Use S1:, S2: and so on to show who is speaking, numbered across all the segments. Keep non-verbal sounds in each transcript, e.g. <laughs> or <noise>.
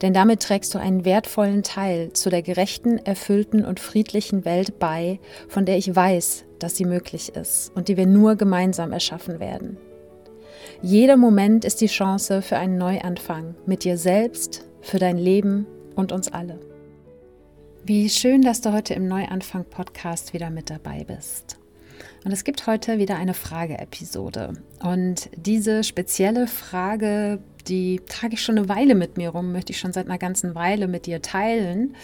S1: Denn damit trägst du einen wertvollen Teil zu der gerechten, erfüllten und friedlichen Welt bei, von der ich weiß, dass sie möglich ist und die wir nur gemeinsam erschaffen werden. Jeder Moment ist die Chance für einen Neuanfang mit dir selbst, für dein Leben und uns alle. Wie schön, dass du heute im Neuanfang-Podcast wieder mit dabei bist. Und es gibt heute wieder eine Frage-Episode. Und diese spezielle Frage, die trage ich schon eine Weile mit mir rum, möchte ich schon seit einer ganzen Weile mit dir teilen.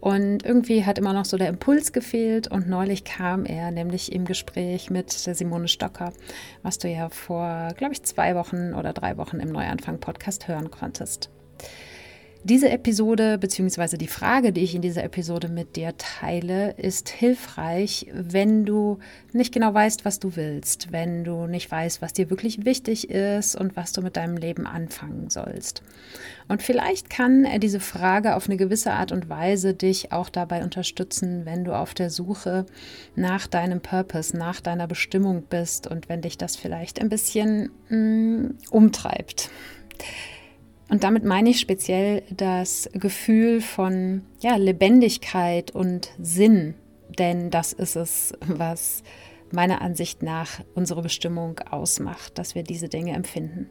S1: Und irgendwie hat immer noch so der Impuls gefehlt und neulich kam er nämlich im Gespräch mit der Simone Stocker, was du ja vor, glaube ich, zwei Wochen oder drei Wochen im Neuanfang-Podcast hören konntest. Diese Episode bzw. die Frage, die ich in dieser Episode mit dir teile, ist hilfreich, wenn du nicht genau weißt, was du willst, wenn du nicht weißt, was dir wirklich wichtig ist und was du mit deinem Leben anfangen sollst. Und vielleicht kann diese Frage auf eine gewisse Art und Weise dich auch dabei unterstützen, wenn du auf der Suche nach deinem Purpose, nach deiner Bestimmung bist und wenn dich das vielleicht ein bisschen mm, umtreibt. Und damit meine ich speziell das Gefühl von ja, Lebendigkeit und Sinn, denn das ist es, was meiner Ansicht nach unsere Bestimmung ausmacht, dass wir diese Dinge empfinden.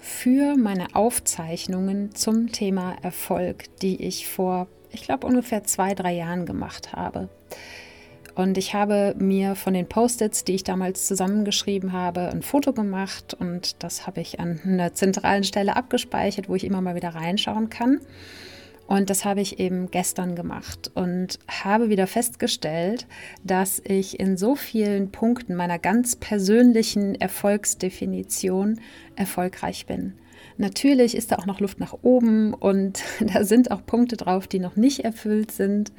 S1: für meine Aufzeichnungen zum Thema Erfolg, die ich vor, ich glaube, ungefähr zwei, drei Jahren gemacht habe. Und ich habe mir von den Post-its, die ich damals zusammengeschrieben habe, ein Foto gemacht und das habe ich an einer zentralen Stelle abgespeichert, wo ich immer mal wieder reinschauen kann. Und das habe ich eben gestern gemacht und habe wieder festgestellt, dass ich in so vielen Punkten meiner ganz persönlichen Erfolgsdefinition erfolgreich bin. Natürlich ist da auch noch Luft nach oben und <laughs> da sind auch Punkte drauf, die noch nicht erfüllt sind.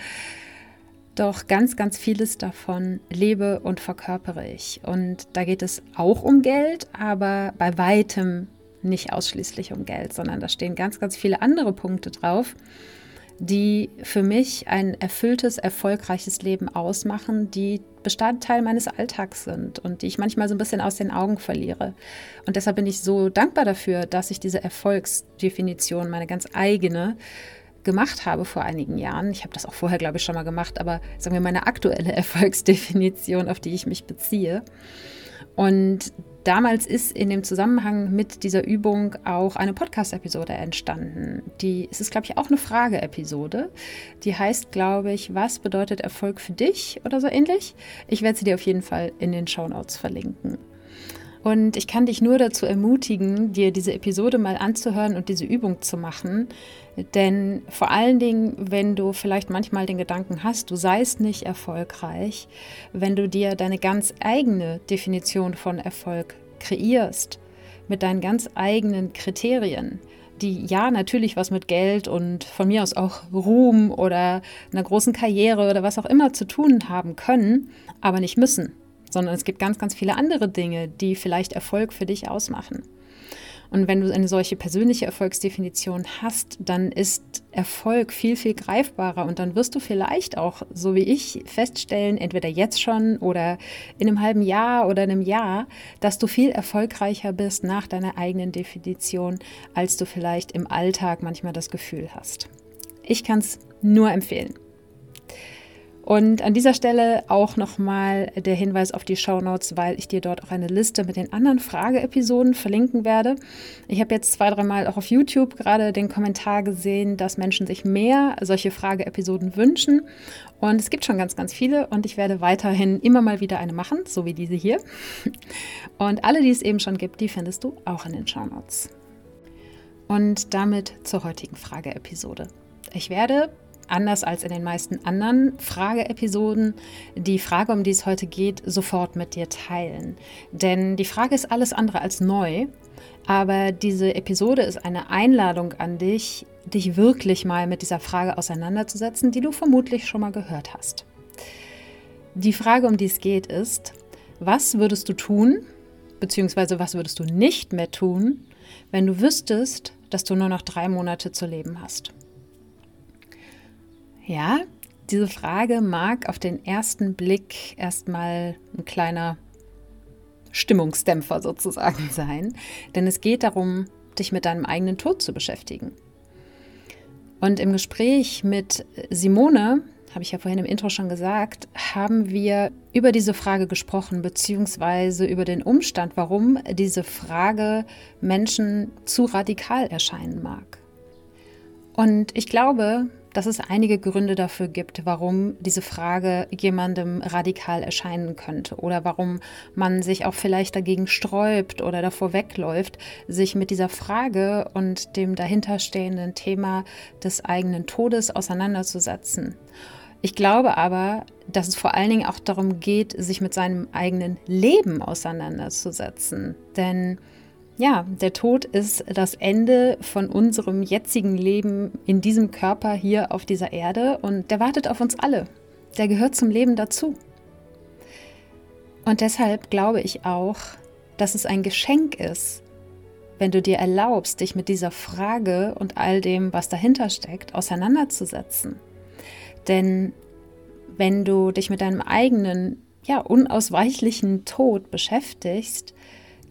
S1: Doch ganz, ganz vieles davon lebe und verkörpere ich. Und da geht es auch um Geld, aber bei weitem nicht ausschließlich um Geld, sondern da stehen ganz, ganz viele andere Punkte drauf, die für mich ein erfülltes, erfolgreiches Leben ausmachen, die Bestandteil meines Alltags sind und die ich manchmal so ein bisschen aus den Augen verliere. Und deshalb bin ich so dankbar dafür, dass ich diese Erfolgsdefinition, meine ganz eigene, gemacht habe vor einigen Jahren. Ich habe das auch vorher, glaube ich, schon mal gemacht, aber sagen wir meine aktuelle <laughs> Erfolgsdefinition, auf die ich mich beziehe. Und damals ist in dem Zusammenhang mit dieser Übung auch eine Podcast-Episode entstanden. Die, es ist, glaube ich, auch eine Frage-Episode. Die heißt, glaube ich, was bedeutet Erfolg für dich oder so ähnlich. Ich werde sie dir auf jeden Fall in den Show Notes verlinken. Und ich kann dich nur dazu ermutigen, dir diese Episode mal anzuhören und diese Übung zu machen. Denn vor allen Dingen, wenn du vielleicht manchmal den Gedanken hast, du seist nicht erfolgreich, wenn du dir deine ganz eigene Definition von Erfolg kreierst, mit deinen ganz eigenen Kriterien, die ja natürlich was mit Geld und von mir aus auch Ruhm oder einer großen Karriere oder was auch immer zu tun haben können, aber nicht müssen sondern es gibt ganz, ganz viele andere Dinge, die vielleicht Erfolg für dich ausmachen. Und wenn du eine solche persönliche Erfolgsdefinition hast, dann ist Erfolg viel, viel greifbarer und dann wirst du vielleicht auch, so wie ich, feststellen, entweder jetzt schon oder in einem halben Jahr oder einem Jahr, dass du viel erfolgreicher bist nach deiner eigenen Definition, als du vielleicht im Alltag manchmal das Gefühl hast. Ich kann es nur empfehlen. Und an dieser Stelle auch nochmal der Hinweis auf die Show Notes, weil ich dir dort auch eine Liste mit den anderen Frageepisoden verlinken werde. Ich habe jetzt zwei, dreimal auch auf YouTube gerade den Kommentar gesehen, dass Menschen sich mehr solche Frageepisoden wünschen. Und es gibt schon ganz, ganz viele und ich werde weiterhin immer mal wieder eine machen, so wie diese hier. Und alle, die es eben schon gibt, die findest du auch in den Show Notes. Und damit zur heutigen Frageepisode. Ich werde anders als in den meisten anderen Frageepisoden, die Frage, um die es heute geht, sofort mit dir teilen. Denn die Frage ist alles andere als neu, aber diese Episode ist eine Einladung an dich, dich wirklich mal mit dieser Frage auseinanderzusetzen, die du vermutlich schon mal gehört hast. Die Frage, um die es geht, ist, was würdest du tun, beziehungsweise was würdest du nicht mehr tun, wenn du wüsstest, dass du nur noch drei Monate zu leben hast? Ja, diese Frage mag auf den ersten Blick erstmal ein kleiner Stimmungsdämpfer sozusagen <laughs> sein, denn es geht darum, dich mit deinem eigenen Tod zu beschäftigen. Und im Gespräch mit Simone, habe ich ja vorhin im Intro schon gesagt, haben wir über diese Frage gesprochen, beziehungsweise über den Umstand, warum diese Frage Menschen zu radikal erscheinen mag. Und ich glaube, dass es einige Gründe dafür gibt, warum diese Frage jemandem radikal erscheinen könnte oder warum man sich auch vielleicht dagegen sträubt oder davor wegläuft, sich mit dieser Frage und dem dahinterstehenden Thema des eigenen Todes auseinanderzusetzen. Ich glaube aber, dass es vor allen Dingen auch darum geht, sich mit seinem eigenen Leben auseinanderzusetzen. Denn ja, der Tod ist das Ende von unserem jetzigen Leben in diesem Körper hier auf dieser Erde und der wartet auf uns alle. Der gehört zum Leben dazu. Und deshalb glaube ich auch, dass es ein Geschenk ist, wenn du dir erlaubst, dich mit dieser Frage und all dem, was dahinter steckt, auseinanderzusetzen. Denn wenn du dich mit deinem eigenen, ja, unausweichlichen Tod beschäftigst,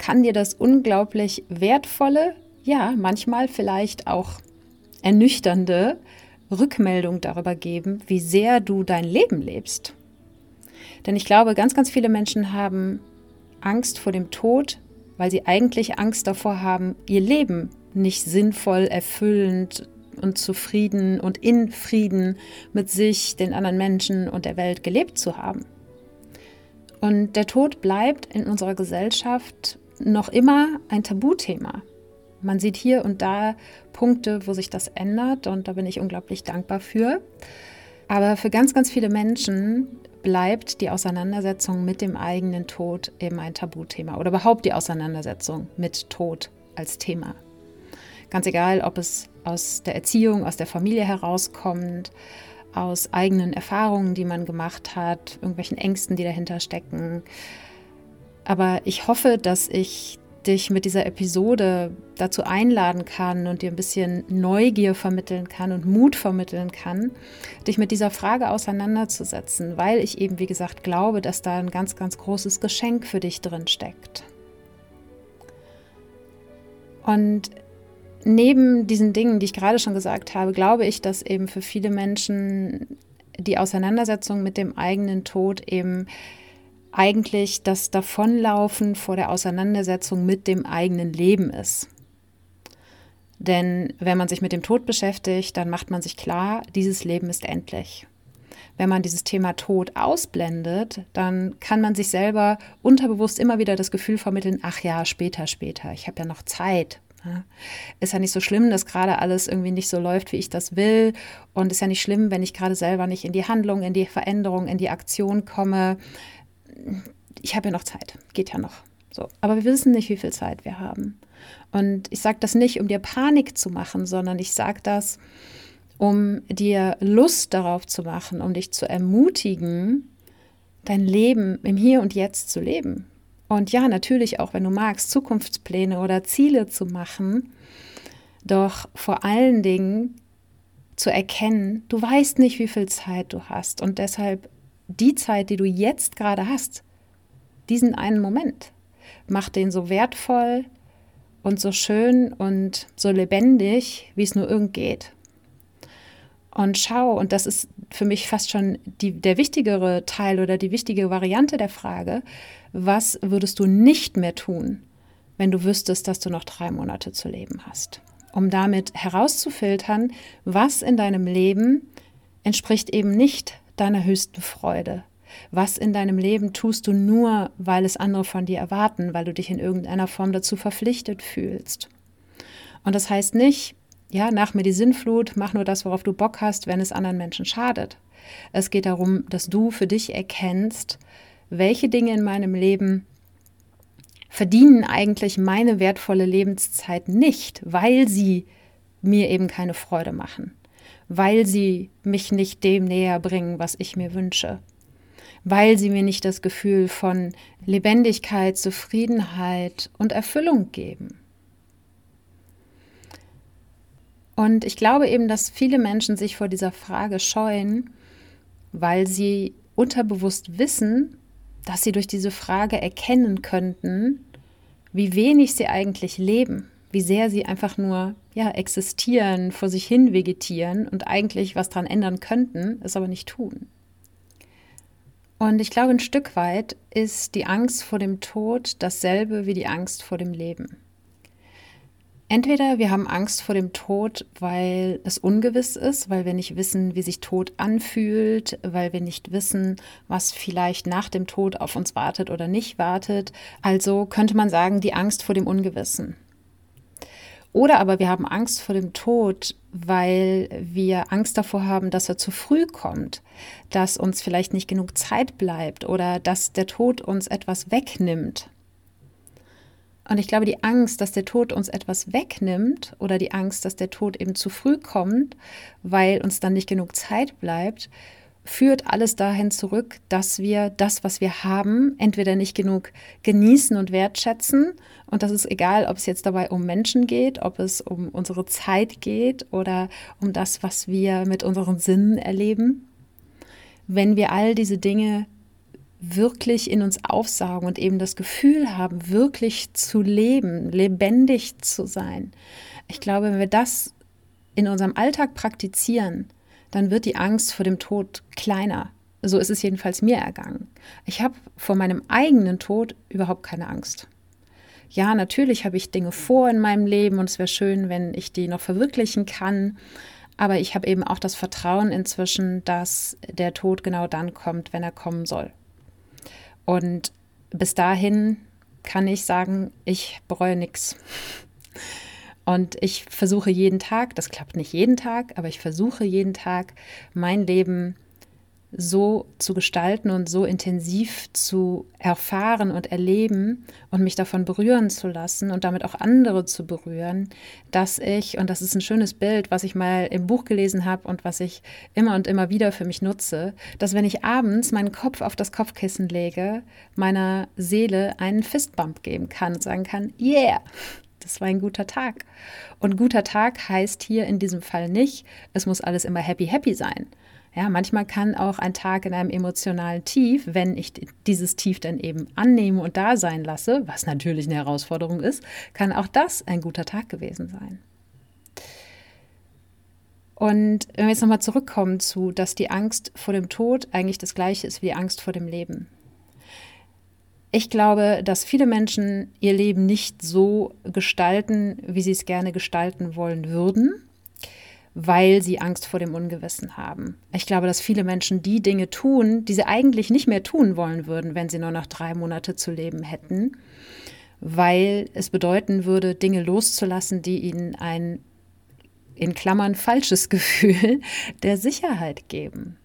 S1: kann dir das unglaublich wertvolle, ja, manchmal vielleicht auch ernüchternde Rückmeldung darüber geben, wie sehr du dein Leben lebst. Denn ich glaube, ganz, ganz viele Menschen haben Angst vor dem Tod, weil sie eigentlich Angst davor haben, ihr Leben nicht sinnvoll, erfüllend und zufrieden und in Frieden mit sich, den anderen Menschen und der Welt gelebt zu haben. Und der Tod bleibt in unserer Gesellschaft noch immer ein Tabuthema. Man sieht hier und da Punkte, wo sich das ändert und da bin ich unglaublich dankbar für. Aber für ganz, ganz viele Menschen bleibt die Auseinandersetzung mit dem eigenen Tod eben ein Tabuthema oder überhaupt die Auseinandersetzung mit Tod als Thema. Ganz egal, ob es aus der Erziehung, aus der Familie herauskommt, aus eigenen Erfahrungen, die man gemacht hat, irgendwelchen Ängsten, die dahinter stecken, aber ich hoffe, dass ich dich mit dieser Episode dazu einladen kann und dir ein bisschen Neugier vermitteln kann und Mut vermitteln kann, dich mit dieser Frage auseinanderzusetzen, weil ich eben, wie gesagt, glaube, dass da ein ganz, ganz großes Geschenk für dich drin steckt. Und neben diesen Dingen, die ich gerade schon gesagt habe, glaube ich, dass eben für viele Menschen die Auseinandersetzung mit dem eigenen Tod eben eigentlich das Davonlaufen vor der Auseinandersetzung mit dem eigenen Leben ist. Denn wenn man sich mit dem Tod beschäftigt, dann macht man sich klar, dieses Leben ist endlich. Wenn man dieses Thema Tod ausblendet, dann kann man sich selber unterbewusst immer wieder das Gefühl vermitteln, ach ja, später, später, ich habe ja noch Zeit. Ist ja nicht so schlimm, dass gerade alles irgendwie nicht so läuft, wie ich das will. Und ist ja nicht schlimm, wenn ich gerade selber nicht in die Handlung, in die Veränderung, in die Aktion komme ich habe ja noch Zeit, geht ja noch. So. Aber wir wissen nicht, wie viel Zeit wir haben. Und ich sage das nicht, um dir Panik zu machen, sondern ich sage das, um dir Lust darauf zu machen, um dich zu ermutigen, dein Leben im Hier und Jetzt zu leben. Und ja, natürlich auch, wenn du magst, Zukunftspläne oder Ziele zu machen, doch vor allen Dingen zu erkennen, du weißt nicht, wie viel Zeit du hast und deshalb die Zeit, die du jetzt gerade hast, diesen einen Moment, mach den so wertvoll und so schön und so lebendig, wie es nur irgend geht. Und schau, und das ist für mich fast schon die, der wichtigere Teil oder die wichtige Variante der Frage, was würdest du nicht mehr tun, wenn du wüsstest, dass du noch drei Monate zu leben hast? Um damit herauszufiltern, was in deinem Leben entspricht eben nicht deiner höchsten Freude. Was in deinem Leben tust du nur, weil es andere von dir erwarten, weil du dich in irgendeiner Form dazu verpflichtet fühlst. Und das heißt nicht, ja, nach mir die Sinnflut, mach nur das, worauf du Bock hast, wenn es anderen Menschen schadet. Es geht darum, dass du für dich erkennst, welche Dinge in meinem Leben verdienen eigentlich meine wertvolle Lebenszeit nicht, weil sie mir eben keine Freude machen, weil sie mich nicht dem näher bringen, was ich mir wünsche, weil sie mir nicht das Gefühl von Lebendigkeit, Zufriedenheit und Erfüllung geben. Und ich glaube eben, dass viele Menschen sich vor dieser Frage scheuen, weil sie unterbewusst wissen, dass sie durch diese Frage erkennen könnten, wie wenig sie eigentlich leben, wie sehr sie einfach nur ja, existieren, vor sich hin vegetieren und eigentlich was daran ändern könnten, es aber nicht tun. Und ich glaube, ein Stück weit ist die Angst vor dem Tod dasselbe wie die Angst vor dem Leben. Entweder wir haben Angst vor dem Tod, weil es ungewiss ist, weil wir nicht wissen, wie sich Tod anfühlt, weil wir nicht wissen, was vielleicht nach dem Tod auf uns wartet oder nicht wartet. Also könnte man sagen, die Angst vor dem Ungewissen. Oder aber wir haben Angst vor dem Tod, weil wir Angst davor haben, dass er zu früh kommt, dass uns vielleicht nicht genug Zeit bleibt oder dass der Tod uns etwas wegnimmt. Und ich glaube, die Angst, dass der Tod uns etwas wegnimmt oder die Angst, dass der Tod eben zu früh kommt, weil uns dann nicht genug Zeit bleibt, führt alles dahin zurück, dass wir das, was wir haben, entweder nicht genug genießen und wertschätzen. Und das ist egal, ob es jetzt dabei um Menschen geht, ob es um unsere Zeit geht oder um das, was wir mit unseren Sinnen erleben. Wenn wir all diese Dinge wirklich in uns aufsaugen und eben das Gefühl haben, wirklich zu leben, lebendig zu sein. Ich glaube, wenn wir das in unserem Alltag praktizieren, dann wird die Angst vor dem Tod kleiner. So ist es jedenfalls mir ergangen. Ich habe vor meinem eigenen Tod überhaupt keine Angst. Ja, natürlich habe ich Dinge vor in meinem Leben und es wäre schön, wenn ich die noch verwirklichen kann. Aber ich habe eben auch das Vertrauen inzwischen, dass der Tod genau dann kommt, wenn er kommen soll. Und bis dahin kann ich sagen, ich bereue nichts. Und ich versuche jeden Tag, das klappt nicht jeden Tag, aber ich versuche jeden Tag, mein Leben so zu gestalten und so intensiv zu erfahren und erleben und mich davon berühren zu lassen und damit auch andere zu berühren, dass ich, und das ist ein schönes Bild, was ich mal im Buch gelesen habe und was ich immer und immer wieder für mich nutze, dass wenn ich abends meinen Kopf auf das Kopfkissen lege, meiner Seele einen Fistbump geben kann und sagen kann, yeah, das war ein guter Tag. Und guter Tag heißt hier in diesem Fall nicht, es muss alles immer happy, happy sein, ja, manchmal kann auch ein Tag in einem emotionalen Tief, wenn ich dieses Tief dann eben annehme und da sein lasse, was natürlich eine Herausforderung ist, kann auch das ein guter Tag gewesen sein. Und wenn wir jetzt nochmal zurückkommen zu, dass die Angst vor dem Tod eigentlich das gleiche ist wie die Angst vor dem Leben. Ich glaube, dass viele Menschen ihr Leben nicht so gestalten, wie sie es gerne gestalten wollen würden weil sie Angst vor dem Ungewissen haben. Ich glaube, dass viele Menschen die Dinge tun, die sie eigentlich nicht mehr tun wollen würden, wenn sie nur noch drei Monate zu leben hätten, weil es bedeuten würde, Dinge loszulassen, die ihnen ein in Klammern falsches <laughs> Gefühl der Sicherheit geben.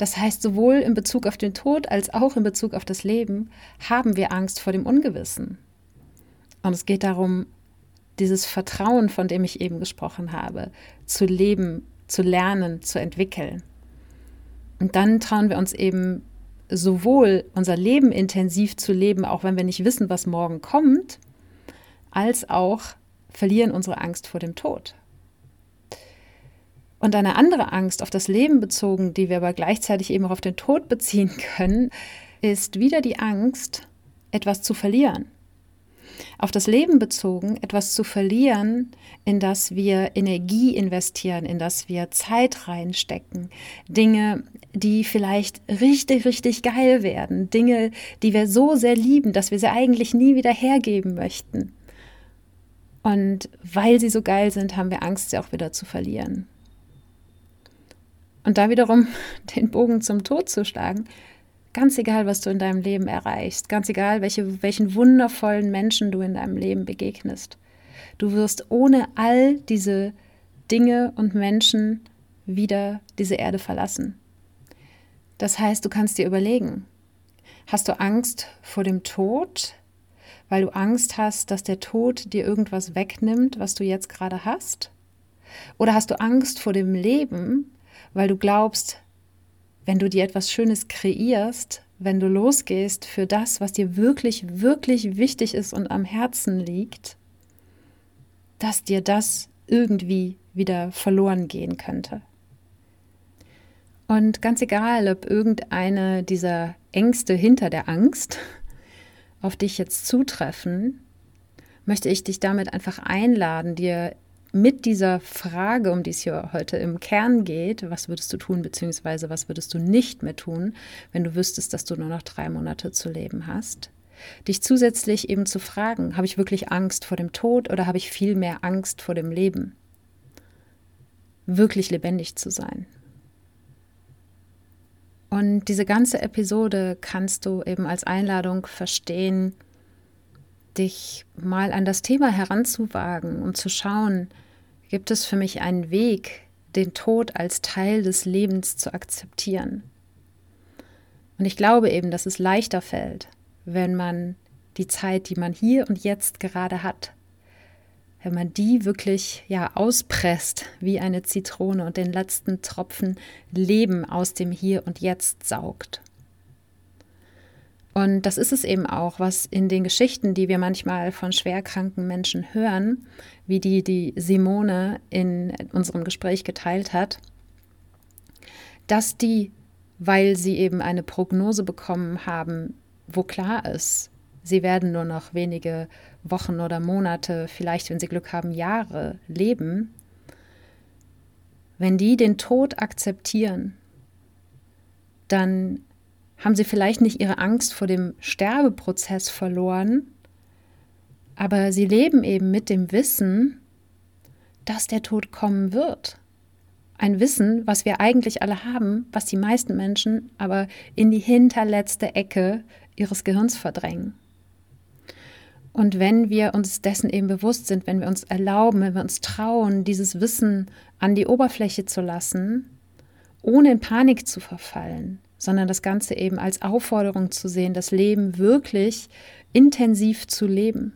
S1: Das heißt, sowohl in Bezug auf den Tod als auch in Bezug auf das Leben haben wir Angst vor dem Ungewissen. Und es geht darum, dieses Vertrauen, von dem ich eben gesprochen habe, zu leben, zu lernen, zu entwickeln. Und dann trauen wir uns eben sowohl unser Leben intensiv zu leben, auch wenn wir nicht wissen, was morgen kommt, als auch verlieren unsere Angst vor dem Tod. Und eine andere Angst auf das Leben bezogen, die wir aber gleichzeitig eben auch auf den Tod beziehen können, ist wieder die Angst, etwas zu verlieren. auf das Leben bezogen, etwas zu verlieren, in das wir Energie investieren, in das wir Zeit reinstecken, Dinge, die vielleicht richtig, richtig geil werden, Dinge, die wir so sehr lieben, dass wir sie eigentlich nie wieder hergeben möchten. Und weil sie so geil sind, haben wir Angst, sie auch wieder zu verlieren. Und da wiederum <laughs> den Bogen zum Tod zu schlagen, ganz egal, was du in deinem Leben erreichst, ganz egal, welche, welchen wundervollen Menschen du in deinem Leben begegnest, du wirst ohne all diese Dinge und Menschen wieder diese Erde verlassen. Das heißt, du kannst dir überlegen, hast du Angst vor dem Tod, weil du Angst hast, dass der Tod dir irgendwas wegnimmt, was du jetzt gerade hast? Oder hast du Angst vor dem Leben, weil du glaubst, wenn du dir etwas Schönes kreierst, wenn du losgehst für das, was dir wirklich, wirklich wichtig ist und am Herzen liegt, dass dir das irgendwie wieder verloren gehen könnte. Und ganz egal, ob irgendeine dieser Ängste hinter der Angst auf dich jetzt zutreffen, möchte ich dich damit einfach einladen, dir mit dieser Frage, um die es hier heute im Kern geht, was würdest du tun, beziehungsweise was würdest du nicht mehr tun, wenn du wüsstest, dass du nur noch drei Monate zu leben hast, dich zusätzlich eben zu fragen, habe ich wirklich Angst vor dem Tod oder habe ich viel mehr Angst vor dem Leben? Wirklich lebendig zu sein. Und diese ganze Episode kannst du eben als Einladung verstehen, dich mal an das Thema heranzuwagen und zu schauen, gibt es für mich einen Weg, den Tod als Teil des Lebens zu akzeptieren. Und ich glaube eben, dass es leichter fällt, wenn man die Zeit, die man hier und jetzt gerade hat, wenn man die wirklich ja auspresst wie eine Zitrone und den letzten Tropfen Leben aus dem Hier und Jetzt saugt. Und das ist es eben auch, was in den Geschichten, die wir manchmal von schwerkranken Menschen hören, wie die, die Simone in unserem Gespräch geteilt hat, dass die, weil sie eben eine Prognose bekommen haben, wo klar ist, sie werden nur noch wenige Wochen oder Monate, vielleicht, wenn sie Glück haben, Jahre leben, wenn die den Tod akzeptieren, dann haben sie vielleicht nicht ihre Angst vor dem Sterbeprozess verloren, aber sie leben eben mit dem Wissen, dass der Tod kommen wird. Ein Wissen, was wir eigentlich alle haben, was die meisten Menschen aber in die hinterletzte Ecke ihres Gehirns verdrängen. Und wenn wir uns dessen eben bewusst sind, wenn wir uns erlauben, wenn wir uns trauen, dieses Wissen an die Oberfläche zu lassen, ohne in Panik zu verfallen, sondern das Ganze eben als Aufforderung zu sehen, das Leben wirklich intensiv zu leben.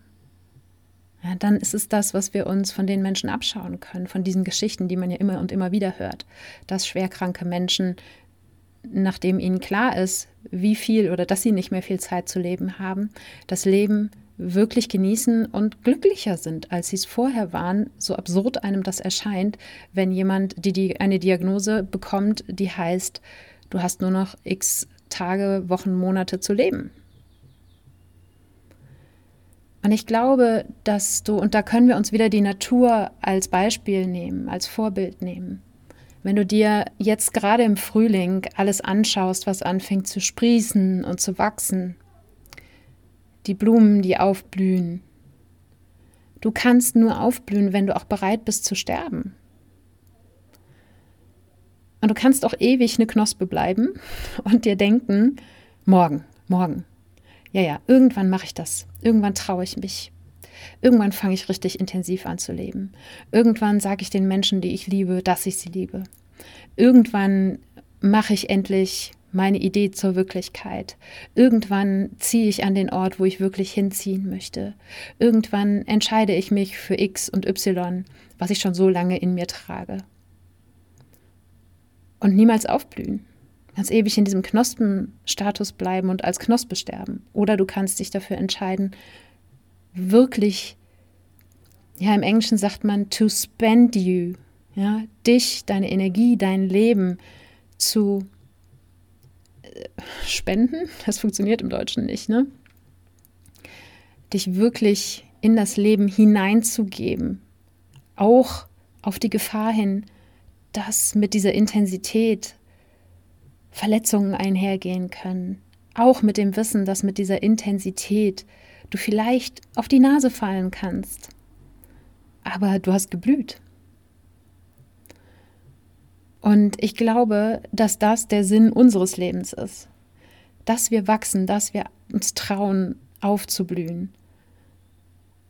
S1: Ja, dann ist es das, was wir uns von den Menschen abschauen können, von diesen Geschichten, die man ja immer und immer wieder hört, dass schwerkranke Menschen, nachdem ihnen klar ist, wie viel oder dass sie nicht mehr viel Zeit zu leben haben, das Leben wirklich genießen und glücklicher sind, als sie es vorher waren, so absurd einem das erscheint, wenn jemand die, die eine Diagnose bekommt, die heißt, Du hast nur noch x Tage, Wochen, Monate zu leben. Und ich glaube, dass du, und da können wir uns wieder die Natur als Beispiel nehmen, als Vorbild nehmen. Wenn du dir jetzt gerade im Frühling alles anschaust, was anfängt zu sprießen und zu wachsen, die Blumen, die aufblühen, du kannst nur aufblühen, wenn du auch bereit bist zu sterben. Und du kannst auch ewig eine Knospe bleiben und dir denken, morgen, morgen. Ja, ja, irgendwann mache ich das. Irgendwann traue ich mich. Irgendwann fange ich richtig intensiv an zu leben. Irgendwann sage ich den Menschen, die ich liebe, dass ich sie liebe. Irgendwann mache ich endlich meine Idee zur Wirklichkeit. Irgendwann ziehe ich an den Ort, wo ich wirklich hinziehen möchte. Irgendwann entscheide ich mich für X und Y, was ich schon so lange in mir trage und niemals aufblühen. Du kannst ewig in diesem Knospenstatus bleiben und als Knospe sterben. Oder du kannst dich dafür entscheiden, wirklich, ja, im Englischen sagt man to spend you, ja, dich, deine Energie, dein Leben zu äh, spenden. Das funktioniert im Deutschen nicht, ne? dich wirklich in das Leben hineinzugeben, auch auf die Gefahr hin, dass mit dieser Intensität Verletzungen einhergehen können, auch mit dem Wissen, dass mit dieser Intensität du vielleicht auf die Nase fallen kannst, aber du hast geblüht. Und ich glaube, dass das der Sinn unseres Lebens ist, dass wir wachsen, dass wir uns trauen, aufzublühen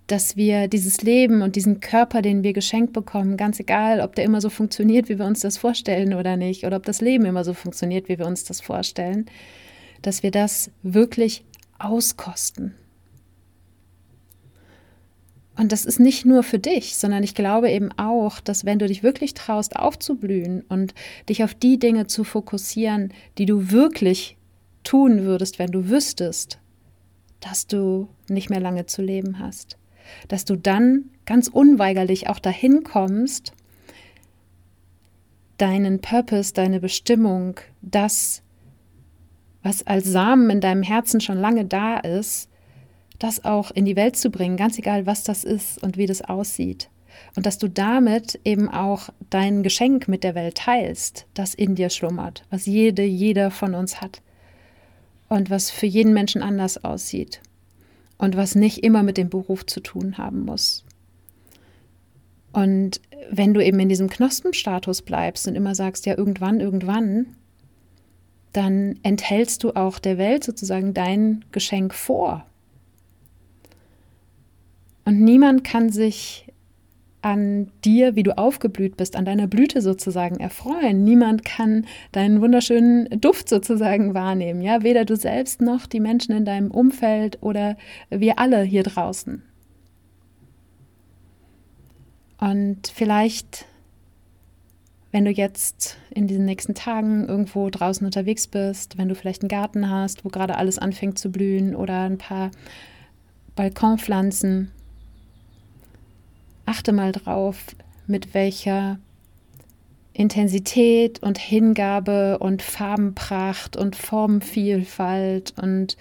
S1: dass wir dieses Leben und diesen Körper, den wir geschenkt bekommen, ganz egal, ob der immer so funktioniert, wie wir uns das vorstellen oder nicht, oder ob das Leben immer so funktioniert, wie wir uns das vorstellen, dass wir das wirklich auskosten. Und das ist nicht nur für dich, sondern ich glaube eben auch, dass wenn du dich wirklich traust, aufzublühen und dich auf die Dinge zu fokussieren, die du wirklich tun würdest, wenn du wüsstest, dass du nicht mehr lange zu leben hast dass du dann ganz unweigerlich auch dahin kommst, deinen Purpose, deine Bestimmung, das, was als Samen in deinem Herzen schon lange da ist, das auch in die Welt zu bringen, ganz egal, was das ist und wie das aussieht. Und dass du damit eben auch dein Geschenk mit der Welt teilst, das in dir schlummert, was jede, jeder von uns hat und was für jeden Menschen anders aussieht und was nicht immer mit dem Beruf zu tun haben muss. Und wenn du eben in diesem Knospenstatus bleibst und immer sagst, ja, irgendwann, irgendwann, dann enthältst du auch der Welt sozusagen dein Geschenk vor. Und niemand kann sich an dir, wie du aufgeblüht bist, an deiner Blüte sozusagen erfreuen. Niemand kann deinen wunderschönen Duft sozusagen wahrnehmen, ja, weder du selbst noch die Menschen in deinem Umfeld oder wir alle hier draußen. Und vielleicht, wenn du jetzt in diesen nächsten Tagen irgendwo draußen unterwegs bist, wenn du vielleicht einen Garten hast, wo gerade alles anfängt zu blühen oder ein paar Balkonpflanzen, achte mal drauf, mit welcher Intensität und Hingabe und Farbenpracht und Formenvielfalt und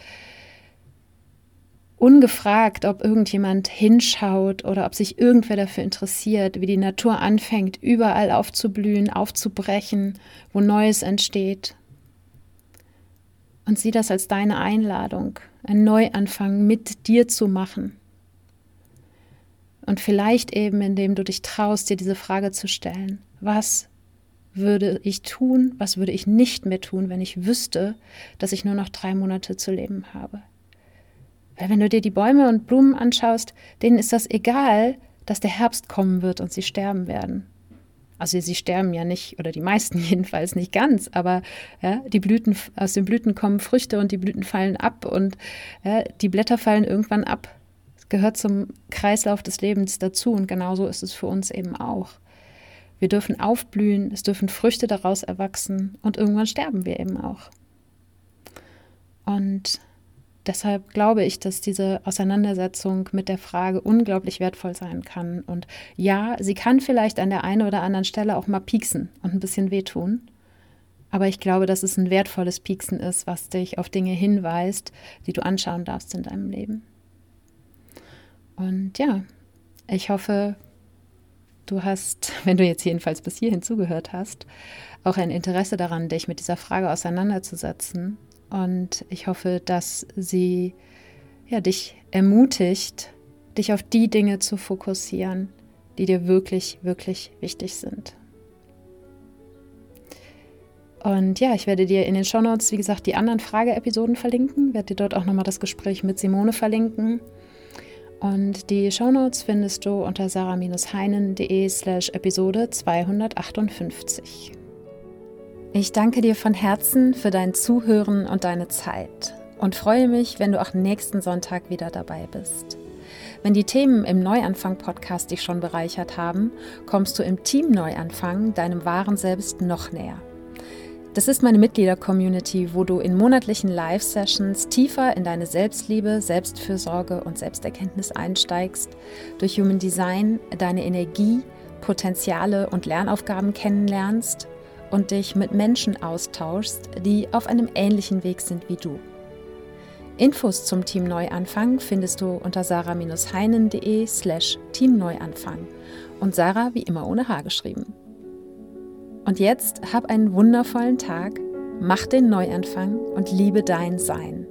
S1: ungefragt, ob irgendjemand hinschaut oder ob sich irgendwer dafür interessiert, wie die Natur anfängt, überall aufzublühen, aufzubrechen, wo Neues entsteht. Und sieh das als deine Einladung, einen Neuanfang mit dir zu machen. Und vielleicht eben, indem du dich traust, dir diese Frage zu stellen. Was würde ich tun, was würde ich nicht mehr tun, wenn ich wüsste, dass ich nur noch drei Monate zu leben habe? Weil wenn du dir die Bäume und Blumen anschaust, denen ist das egal, dass der Herbst kommen wird und sie sterben werden. Also sie sterben ja nicht, oder die meisten <laughs> jedenfalls nicht ganz, aber ja, die Blüten, aus den Blüten kommen Früchte und die Blüten fallen ab und ja, die Blätter fallen irgendwann ab gehört zum Kreislauf des Lebens dazu und genauso ist es für uns eben auch. Wir dürfen aufblühen, es dürfen Früchte daraus erwachsen und irgendwann sterben wir eben auch. Und deshalb glaube ich, dass diese Auseinandersetzung mit der Frage unglaublich wertvoll sein kann. Und ja, sie kann vielleicht an der einen oder anderen Stelle auch mal pieksen und ein bisschen wehtun. Aber ich glaube, dass es ein wertvolles Pieksen ist, was dich auf Dinge hinweist, die du anschauen darfst in deinem Leben. Und ja, ich hoffe, du hast, <laughs> wenn du jetzt jedenfalls bis hierhin zugehört hast, auch ein Interesse daran, dich mit dieser Frage auseinanderzusetzen. Und ich hoffe, dass sie ja, dich ermutigt, dich auf die Dinge zu fokussieren, die dir wirklich, wirklich wichtig sind. Und ja, ich werde dir in den Shownotes, wie gesagt, die anderen Frageepisoden verlinken, werde dir dort auch nochmal das Gespräch mit Simone verlinken. Und die Shownotes findest du unter sarah-heinen.de slash Episode 258. Ich danke dir von Herzen für dein Zuhören und deine Zeit und freue mich, wenn du auch nächsten Sonntag wieder dabei bist. Wenn die Themen im Neuanfang-Podcast dich schon bereichert haben, kommst du im Team Neuanfang deinem wahren Selbst noch näher. Das ist meine Mitglieder-Community, wo du in monatlichen Live-Sessions tiefer in deine Selbstliebe, Selbstfürsorge und Selbsterkenntnis einsteigst, durch Human Design deine Energie, Potenziale und Lernaufgaben kennenlernst und dich mit Menschen austauschst, die auf einem ähnlichen Weg sind wie du. Infos zum Team Neuanfang findest du unter sarah-heinen.de slash teamneuanfang und Sarah wie immer ohne H geschrieben. Und jetzt hab einen wundervollen Tag, mach den Neuanfang und liebe dein Sein.